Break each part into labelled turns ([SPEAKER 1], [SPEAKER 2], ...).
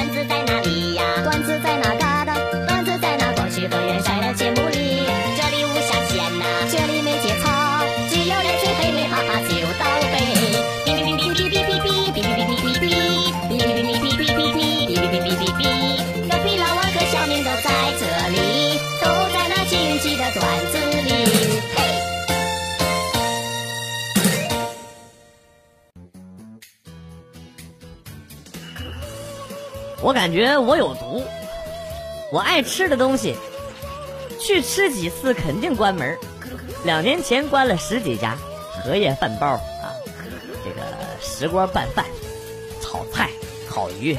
[SPEAKER 1] one for.
[SPEAKER 2] 我感觉我有毒，我爱吃的东西，去吃几次肯定关门。两年前关了十几家，荷叶饭包啊，这个石锅拌饭、炒菜、烤鱼、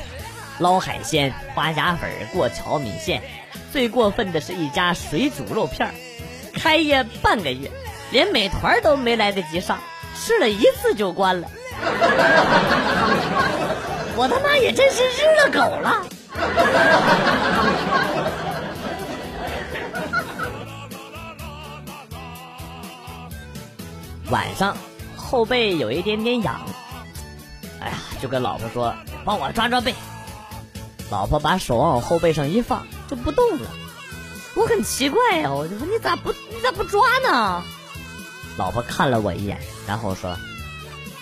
[SPEAKER 2] 捞海鲜、花甲粉、过桥米线，最过分的是一家水煮肉片，开业半个月，连美团都没来得及上，吃了一次就关了。我他妈也真是日了狗了！晚上后背有一点点痒，哎呀，就跟老婆说：“帮我抓抓背。”老婆把手往我后背上一放，就不动了。我很奇怪呀，我就说：“你咋不你咋不抓呢？”老婆看了我一眼，然后说：“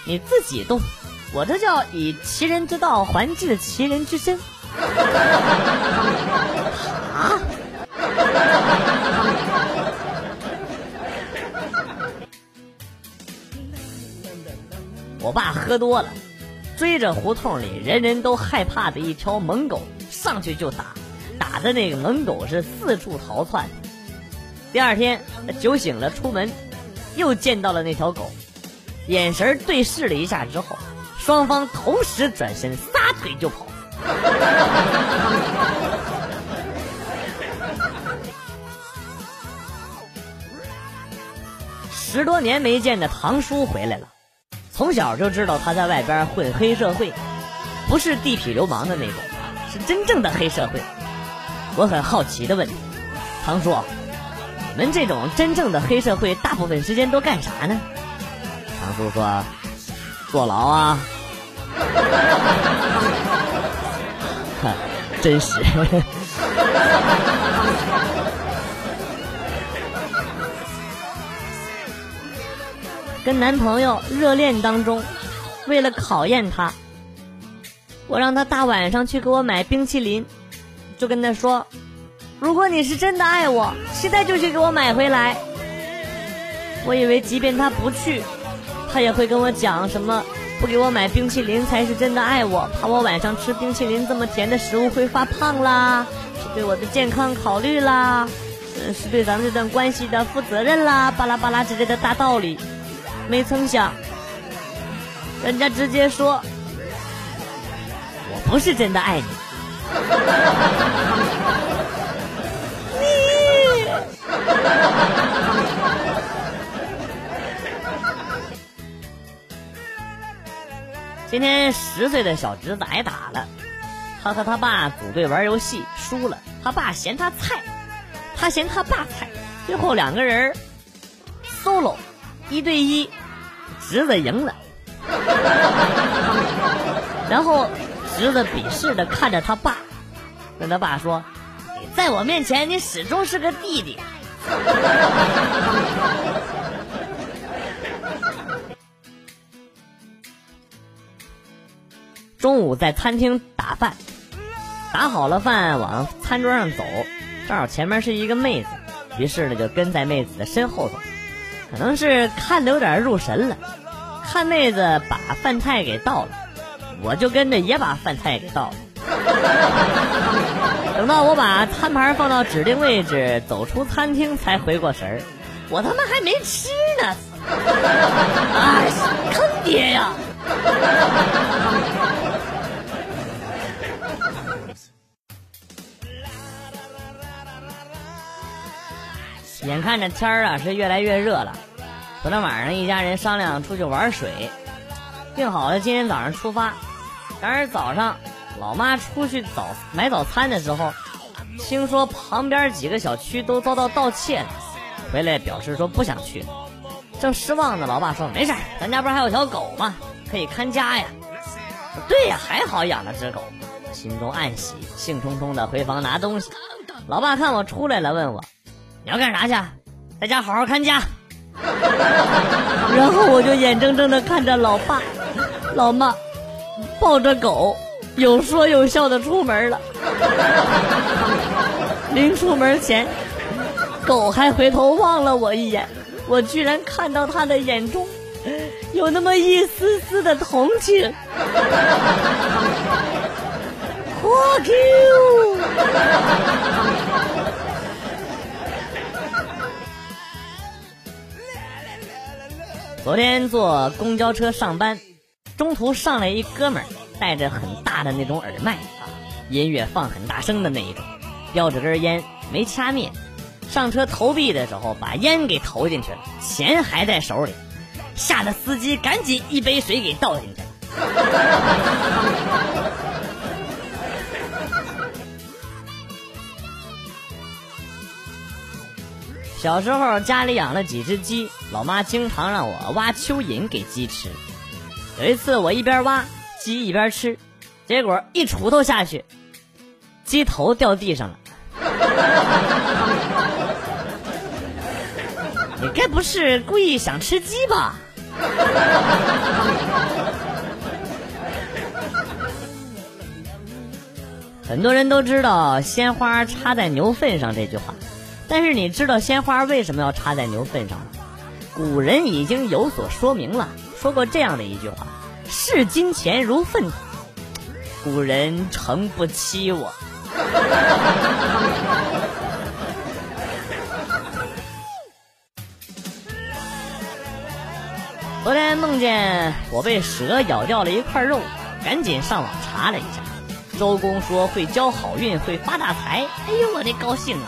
[SPEAKER 2] 你自己动。”我这叫以其人之道还治其人之身。啊！我爸喝多了，追着胡同里人人都害怕的一条猛狗上去就打，打的那个猛狗是四处逃窜。第二天酒醒了出门，又见到了那条狗，眼神对视了一下之后。双方同时转身，撒腿就跑。十多年没见的堂叔回来了，从小就知道他在外边混黑社会，不是地痞流氓的那种，是真正的黑社会。我很好奇的问：“堂叔，你们这种真正的黑社会，大部分时间都干啥呢？”堂叔说：“坐牢啊。”哈，真实。跟男朋友热恋当中，为了考验他，我让他大晚上去给我买冰淇淋，就跟他说：“如果你是真的爱我，现在就去给我买回来。”我以为即便他不去，他也会跟我讲什么。不给我买冰淇淋才是真的爱我，怕我晚上吃冰淇淋这么甜的食物会发胖啦，是对我的健康考虑啦，嗯，是对咱们这段关系的负责任啦，巴拉巴拉之类的大道理。没曾想，人家直接说，我不是真的爱你。今天十岁的小侄子挨打了，他和他爸组队玩游戏输了，他爸嫌他菜，他嫌他爸菜，最后两个人 solo 一对一，侄子赢了，然后侄子鄙视的看着他爸，跟他爸说：“在我面前你始终是个弟弟。”中午在餐厅打饭，打好了饭往餐桌上走，正好前面是一个妹子，于是呢就跟在妹子的身后头，可能是看的有点入神了，看妹子把饭菜给倒了，我就跟着也把饭菜给倒了。等到我把餐盘放到指定位置，走出餐厅才回过神儿，我他妈还没吃呢！哎，坑爹呀！眼看着天儿啊是越来越热了，昨天晚上一家人商量出去玩水，定好了今天早上出发。然而早上老妈出去早买早餐的时候，听说旁边几个小区都遭到盗窃了，回来表示说不想去。正失望呢，老爸说没事咱家不是还有条狗吗？可以看家呀。对呀，还好养了只狗。心中暗喜，兴冲冲的回房拿东西。老爸看我出来了，问我你要干啥去？在家好好看家。然后我就眼睁睁的看着老爸、老妈抱着狗，有说有笑的出门了。临出门前，狗还回头望了我一眼，我居然看到他的眼中有那么一丝丝的同情。Fuck you！昨天坐公交车上班，中途上来一哥们儿，戴着很大的那种耳麦啊，音乐放很大声的那一种，叼着根烟没掐灭，上车投币的时候把烟给投进去了，钱还在手里，吓得司机赶紧一杯水给倒进去了。小时候家里养了几只鸡，老妈经常让我挖蚯蚓给鸡吃。有一次我一边挖鸡一边吃，结果一锄头下去，鸡头掉地上了。你该不是故意想吃鸡吧？很多人都知道“鲜花插在牛粪上”这句话。但是你知道鲜花为什么要插在牛粪上吗？古人已经有所说明了，说过这样的一句话：“视金钱如粪土，古人诚不欺我。” 昨天梦见我被蛇咬掉了一块肉，赶紧上网查了一下，周公说会交好运，会发大财。哎呦，我的高兴啊！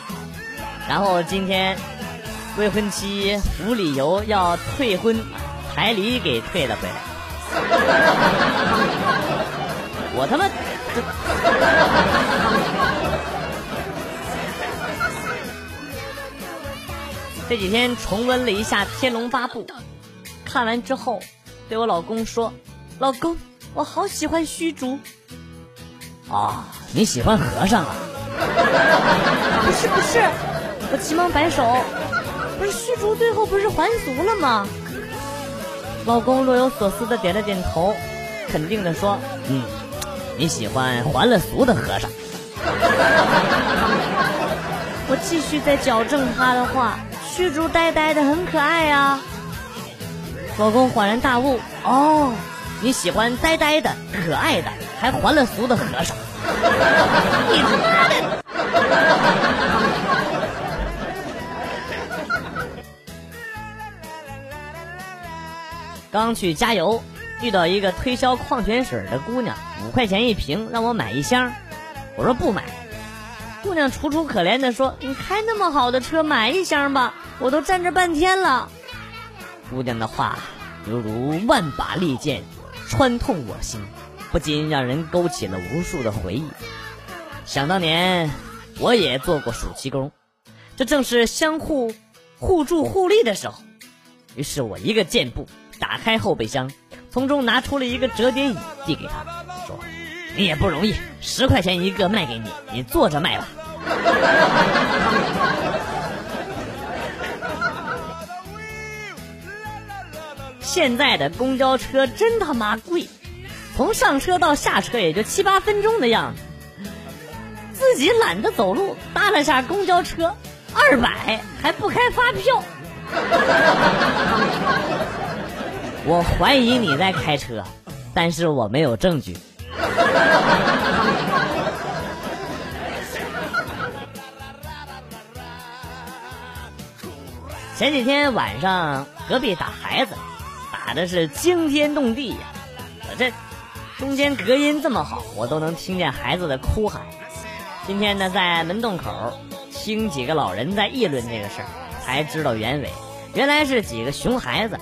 [SPEAKER 2] 然后今天未婚妻无理由要退婚，彩礼给退了回来。我他妈这几天重温了一下《天龙八部》，看完之后对我老公说：“老公，我好喜欢虚竹。”啊，你喜欢和尚啊？不是不是。我急忙摆手，不是虚竹最后不是还俗了吗？老公若有所思的点了点头，肯定的说：“嗯，你喜欢还了俗的和尚。”我继续在矫正他的话：“虚竹呆呆的很可爱啊。”老公恍然大悟：“哦，你喜欢呆呆的、可爱的，还还了俗的和尚？你他妈的！”刚去加油，遇到一个推销矿泉水的姑娘，五块钱一瓶，让我买一箱。我说不买。姑娘楚楚可怜的说：“你开那么好的车，买一箱吧，我都站这半天了。”姑娘的话犹如万把利剑，穿痛我心，不禁让人勾起了无数的回忆。想当年，我也做过暑期工，这正是相互互助互利的时候。于是我一个箭步。打开后备箱，从中拿出了一个折叠椅，递给他，说：“你也不容易，十块钱一个卖给你，你坐着卖吧。”现在的公交车真他妈贵，从上车到下车也就七八分钟的样子，自己懒得走路，搭了下公交车，二百还不开发票。我怀疑你在开车，但是我没有证据。前几天晚上隔壁打孩子，打的是惊天动地呀！我这中间隔音这么好，我都能听见孩子的哭喊。今天呢，在门洞口听几个老人在议论这个事儿，才知道原委，原来是几个熊孩子。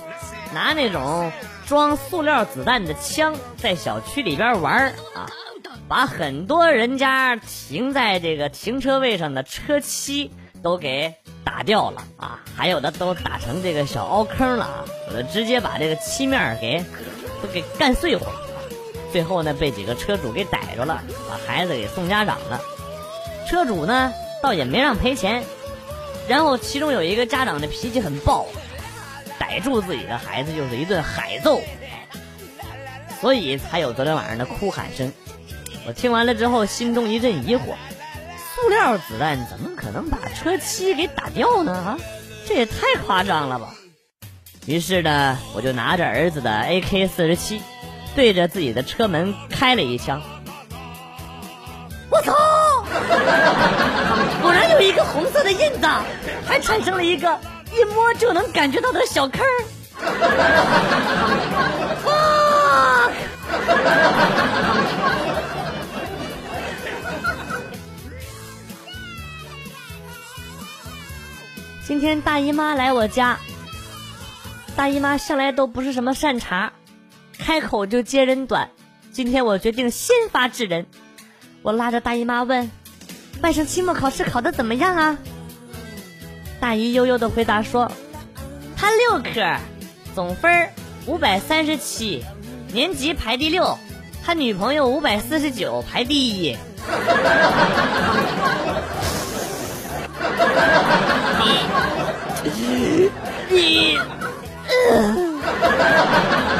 [SPEAKER 2] 拿那种装塑料子弹的枪在小区里边玩啊，把很多人家停在这个停车位上的车漆都给打掉了啊，还有的都打成这个小凹坑了啊，有的直接把这个漆面给都给干碎了。最后呢，被几个车主给逮着了，把孩子给送家长了。车主呢，倒也没让赔钱。然后其中有一个家长的脾气很暴，逮住自己的孩子就是一顿海揍，所以才有昨天晚上的哭喊声。我听完了之后，心中一阵疑惑：塑料子弹怎么可能把车漆给打掉呢？啊，这也太夸张了吧！于是呢，我就拿着儿子的 AK 四十七。对着自己的车门开了一枪，我操！果然有一个红色的印子，还产生了一个一摸就能感觉到的小坑。啊！今天大姨妈来我家，大姨妈向来都不是什么善茬。开口就揭人短，今天我决定先发制人。我拉着大姨妈问：“外甥期末考试考的怎么样啊？”大姨悠悠的回答说：“他六科，总分五百三十七，年级排第六，他女朋友五百四十九，排第一。”你你。段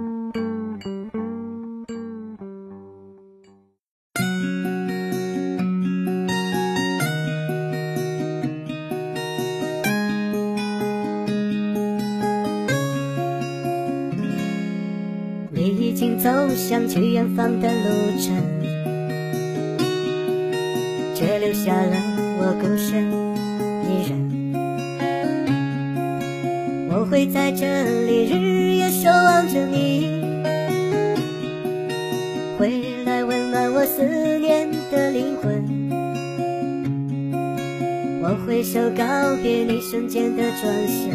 [SPEAKER 3] 想去远方的路程，却留下了我孤身一人。我会在这里日夜守望着你，回来温暖我思念的灵魂。我挥手告别你瞬间的转身，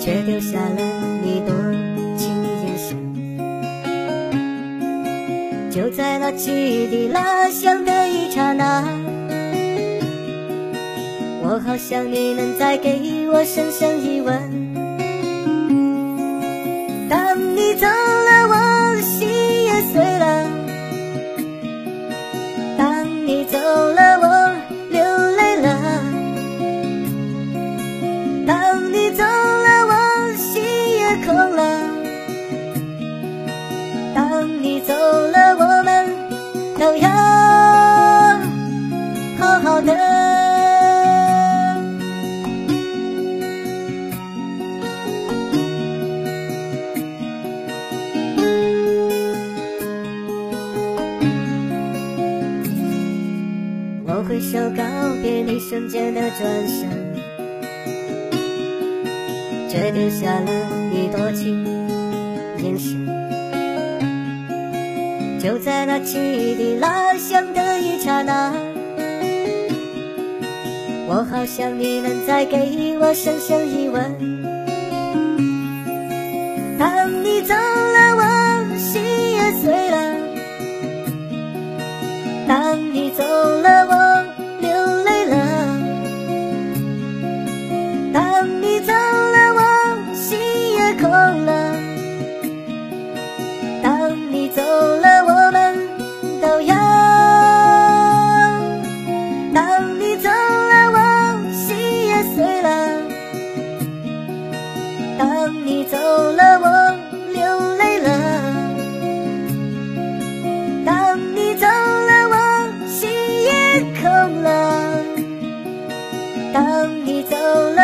[SPEAKER 3] 却丢下了你多。就在那汽笛拉响的一刹那，我好想你能再给我深深一吻。瞬间的转身，却丢下了一朵情眼神。就在那汽笛拉响的一刹那，我好想你能再给我深深一吻。空了。当你走了